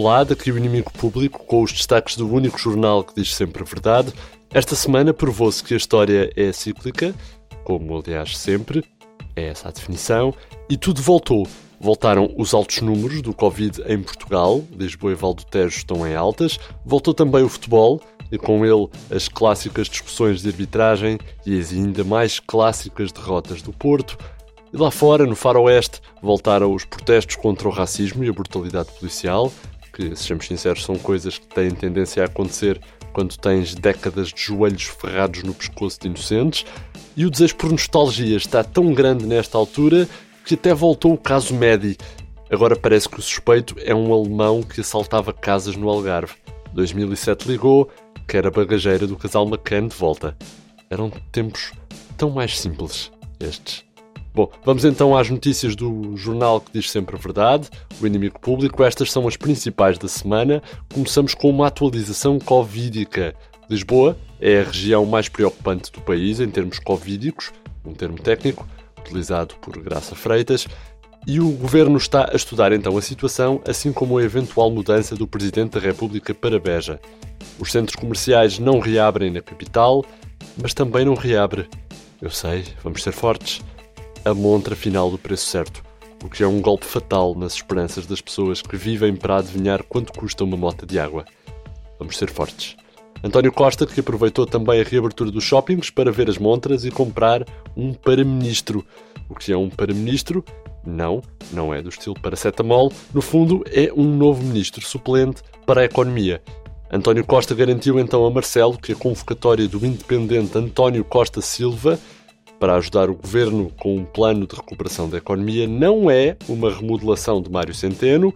Olá, daqui o Inimigo Público, com os destaques do único jornal que diz sempre a verdade. Esta semana provou-se que a história é cíclica, como aliás sempre, é essa a definição, e tudo voltou. Voltaram os altos números do Covid em Portugal, Lisboa e Val do Tejo estão em altas, voltou também o futebol, e com ele as clássicas discussões de arbitragem e as ainda mais clássicas derrotas do Porto, e lá fora, no faroeste, voltaram os protestos contra o racismo e a brutalidade policial, que, sejamos sinceros, são coisas que têm tendência a acontecer quando tens décadas de joelhos ferrados no pescoço de inocentes, e o desejo por nostalgia está tão grande nesta altura que até voltou o caso Medi. Agora parece que o suspeito é um alemão que assaltava casas no Algarve. 2007 ligou, que era bagageira do casal McCann de volta. Eram tempos tão mais simples, estes. Bom, vamos então às notícias do jornal que diz sempre a verdade, o inimigo público. Estas são as principais da semana. Começamos com uma atualização covídica. Lisboa é a região mais preocupante do país em termos covídicos, um termo técnico utilizado por Graça Freitas, e o governo está a estudar então a situação, assim como a eventual mudança do presidente da República para Beja. Os centros comerciais não reabrem na capital, mas também não reabre. Eu sei, vamos ser fortes a montra final do preço certo, o que é um golpe fatal nas esperanças das pessoas que vivem para adivinhar quanto custa uma mota de água. Vamos ser fortes. António Costa, que aproveitou também a reabertura dos shoppings para ver as montras e comprar um para-ministro. O que é um para-ministro? Não, não é do estilo paracetamol. No fundo, é um novo ministro suplente para a economia. António Costa garantiu então a Marcelo que a convocatória do independente António Costa Silva para ajudar o governo com um plano de recuperação da economia não é uma remodelação de Mário Centeno,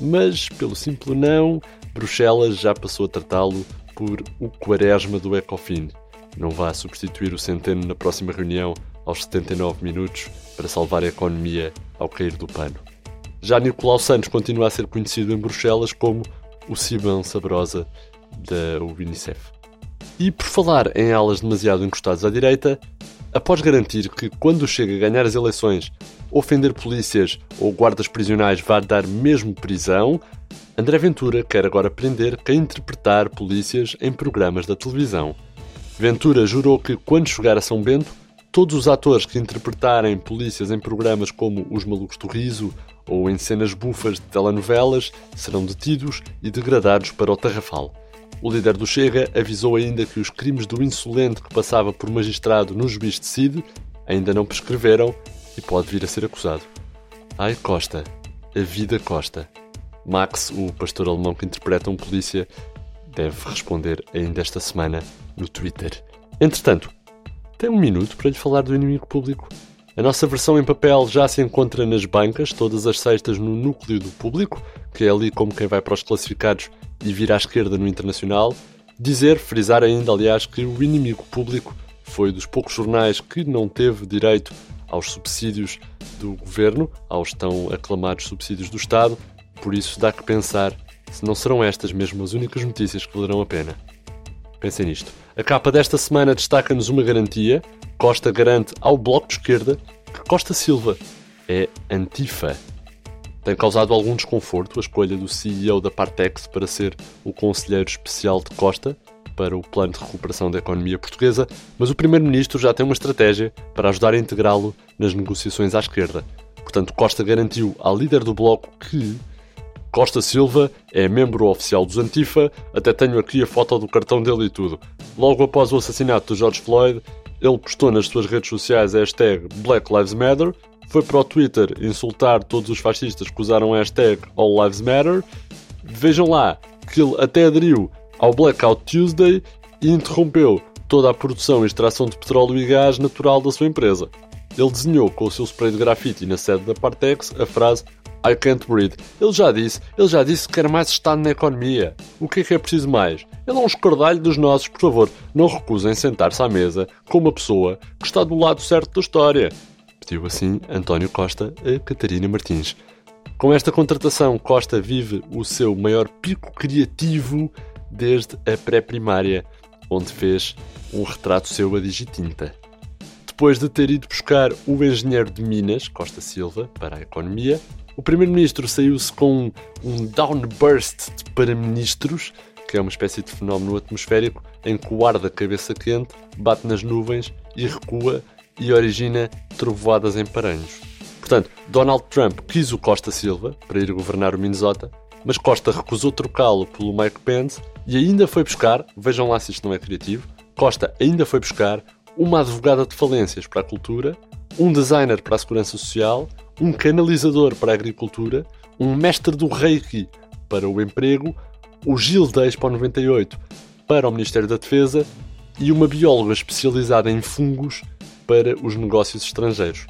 mas, pelo simples não, Bruxelas já passou a tratá-lo por o quaresma do Ecofin. Não vá substituir o Centeno na próxima reunião aos 79 minutos para salvar a economia ao cair do pano. Já Nicolau Santos continua a ser conhecido em Bruxelas como o Simão Sabrosa da Unicef. E por falar em alas demasiado encostadas à direita, após garantir que, quando chega a ganhar as eleições, ofender polícias ou guardas prisionais vai dar mesmo prisão, André Ventura quer agora prender quem interpretar polícias em programas da televisão. Ventura jurou que, quando chegar a São Bento, todos os atores que interpretarem polícias em programas como Os Malucos do Riso ou em cenas bufas de telenovelas serão detidos e degradados para o Tarrafal. O líder do Chega avisou ainda que os crimes do insolente que passava por magistrado no juiz de Cid ainda não prescreveram e pode vir a ser acusado. Ai Costa, a vida Costa. Max, o pastor alemão que interpreta um polícia, deve responder ainda esta semana no Twitter. Entretanto, tem um minuto para lhe falar do inimigo público. A nossa versão em papel já se encontra nas bancas, todas as sextas no núcleo do público, que é ali como quem vai para os classificados e vir à esquerda no Internacional, dizer, frisar ainda, aliás, que o inimigo público foi dos poucos jornais que não teve direito aos subsídios do governo, aos tão aclamados subsídios do Estado, por isso dá que pensar se não serão estas mesmo as únicas notícias que valerão a pena. Pensem nisto. A capa desta semana destaca-nos uma garantia. Costa garante ao Bloco de Esquerda que Costa Silva é antifa. Tem causado algum desconforto a escolha do CEO da Partex para ser o conselheiro especial de Costa para o plano de recuperação da economia portuguesa, mas o Primeiro-Ministro já tem uma estratégia para ajudar a integrá-lo nas negociações à esquerda. Portanto, Costa garantiu à líder do Bloco que Costa Silva é membro oficial dos Antifa, até tenho aqui a foto do cartão dele e tudo. Logo após o assassinato de George Floyd, ele postou nas suas redes sociais a hashtag Black Lives Matter foi para o Twitter insultar todos os fascistas que usaram a hashtag All Lives Matter. Vejam lá que ele até aderiu ao Blackout Tuesday e interrompeu toda a produção e extração de petróleo e gás natural da sua empresa. Ele desenhou com o seu spray de grafite na sede da Partex a frase I can't breathe. Ele já disse, ele já disse que quer mais Estado na economia. O que é que é preciso mais? Ele é um escardalho dos nossos, por favor, não recusem sentar-se à mesa com uma pessoa que está do lado certo da história pediu assim António Costa a Catarina Martins. Com esta contratação, Costa vive o seu maior pico criativo desde a pré-primária, onde fez um retrato seu a digitinta. Depois de ter ido buscar o engenheiro de Minas, Costa Silva, para a economia, O primeiro-ministro saiu-se com um downburst para ministros, que é uma espécie de fenómeno atmosférico em que o ar da cabeça quente bate nas nuvens e recua e origina trovoadas em paranhos. Portanto, Donald Trump quis o Costa Silva para ir governar o Minnesota, mas Costa recusou trocá-lo pelo Mike Pence e ainda foi buscar, vejam lá se isto não é criativo, Costa ainda foi buscar uma advogada de falências para a cultura, um designer para a segurança social, um canalizador para a agricultura, um mestre do Reiki para o emprego, o Gil da Expo 98 para o Ministério da Defesa e uma bióloga especializada em fungos para os negócios estrangeiros.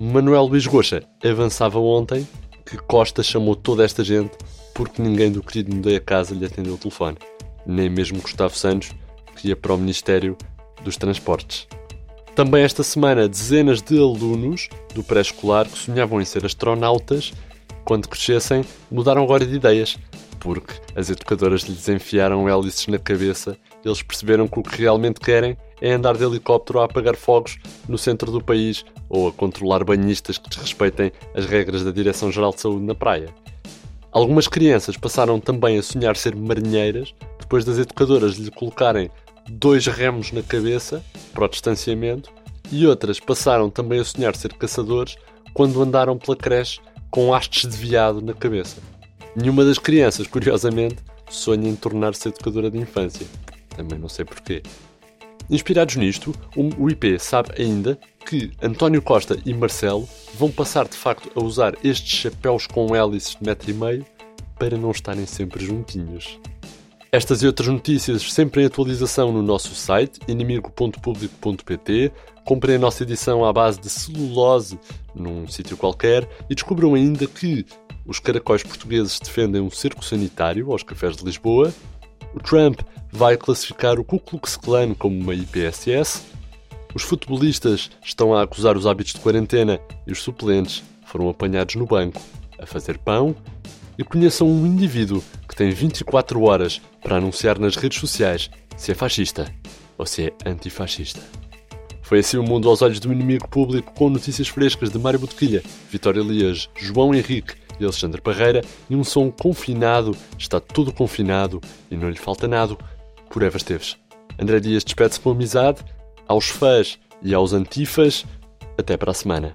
Manuel Luís Goxa avançava ontem que Costa chamou toda esta gente porque ninguém do querido Mudei a Casa lhe atendeu o telefone. Nem mesmo Gustavo Santos, que ia para o Ministério dos Transportes. Também esta semana, dezenas de alunos do pré-escolar que sonhavam em ser astronautas, quando crescessem, mudaram agora de ideias, porque as educadoras lhes enfiaram hélices na cabeça eles perceberam que o que realmente querem é andar de helicóptero a apagar fogos no centro do país ou a controlar banhistas que desrespeitem as regras da Direção-Geral de Saúde na praia. Algumas crianças passaram também a sonhar ser marinheiras depois das educadoras lhe colocarem dois remos na cabeça para o distanciamento e outras passaram também a sonhar ser caçadores quando andaram pela creche com hastes de veado na cabeça. Nenhuma das crianças, curiosamente, sonha em tornar-se educadora de infância. Também não sei porquê. Inspirados nisto, o IP sabe ainda que António Costa e Marcelo vão passar de facto a usar estes chapéus com hélices de metro e meio para não estarem sempre juntinhos. Estas e outras notícias sempre em atualização no nosso site inimigo.publico.pt. Comprem a nossa edição à base de celulose num sítio qualquer e descubram ainda que os caracóis portugueses defendem um cerco sanitário aos cafés de Lisboa. O Trump vai classificar o Ku Klux Klan como uma IPSS. Os futebolistas estão a acusar os hábitos de quarentena e os suplentes foram apanhados no banco a fazer pão e conheçam um indivíduo que tem 24 horas para anunciar nas redes sociais se é fascista ou se é antifascista. Foi assim o mundo aos olhos do inimigo público com notícias frescas de Mário Botequilha, Vitória Elias, João Henrique e Alexandre Parreira e um som confinado, está tudo confinado e não lhe falta nada, por Eva Esteves. André Dias despede-se com amizade, aos fãs e aos antifas, até para a semana.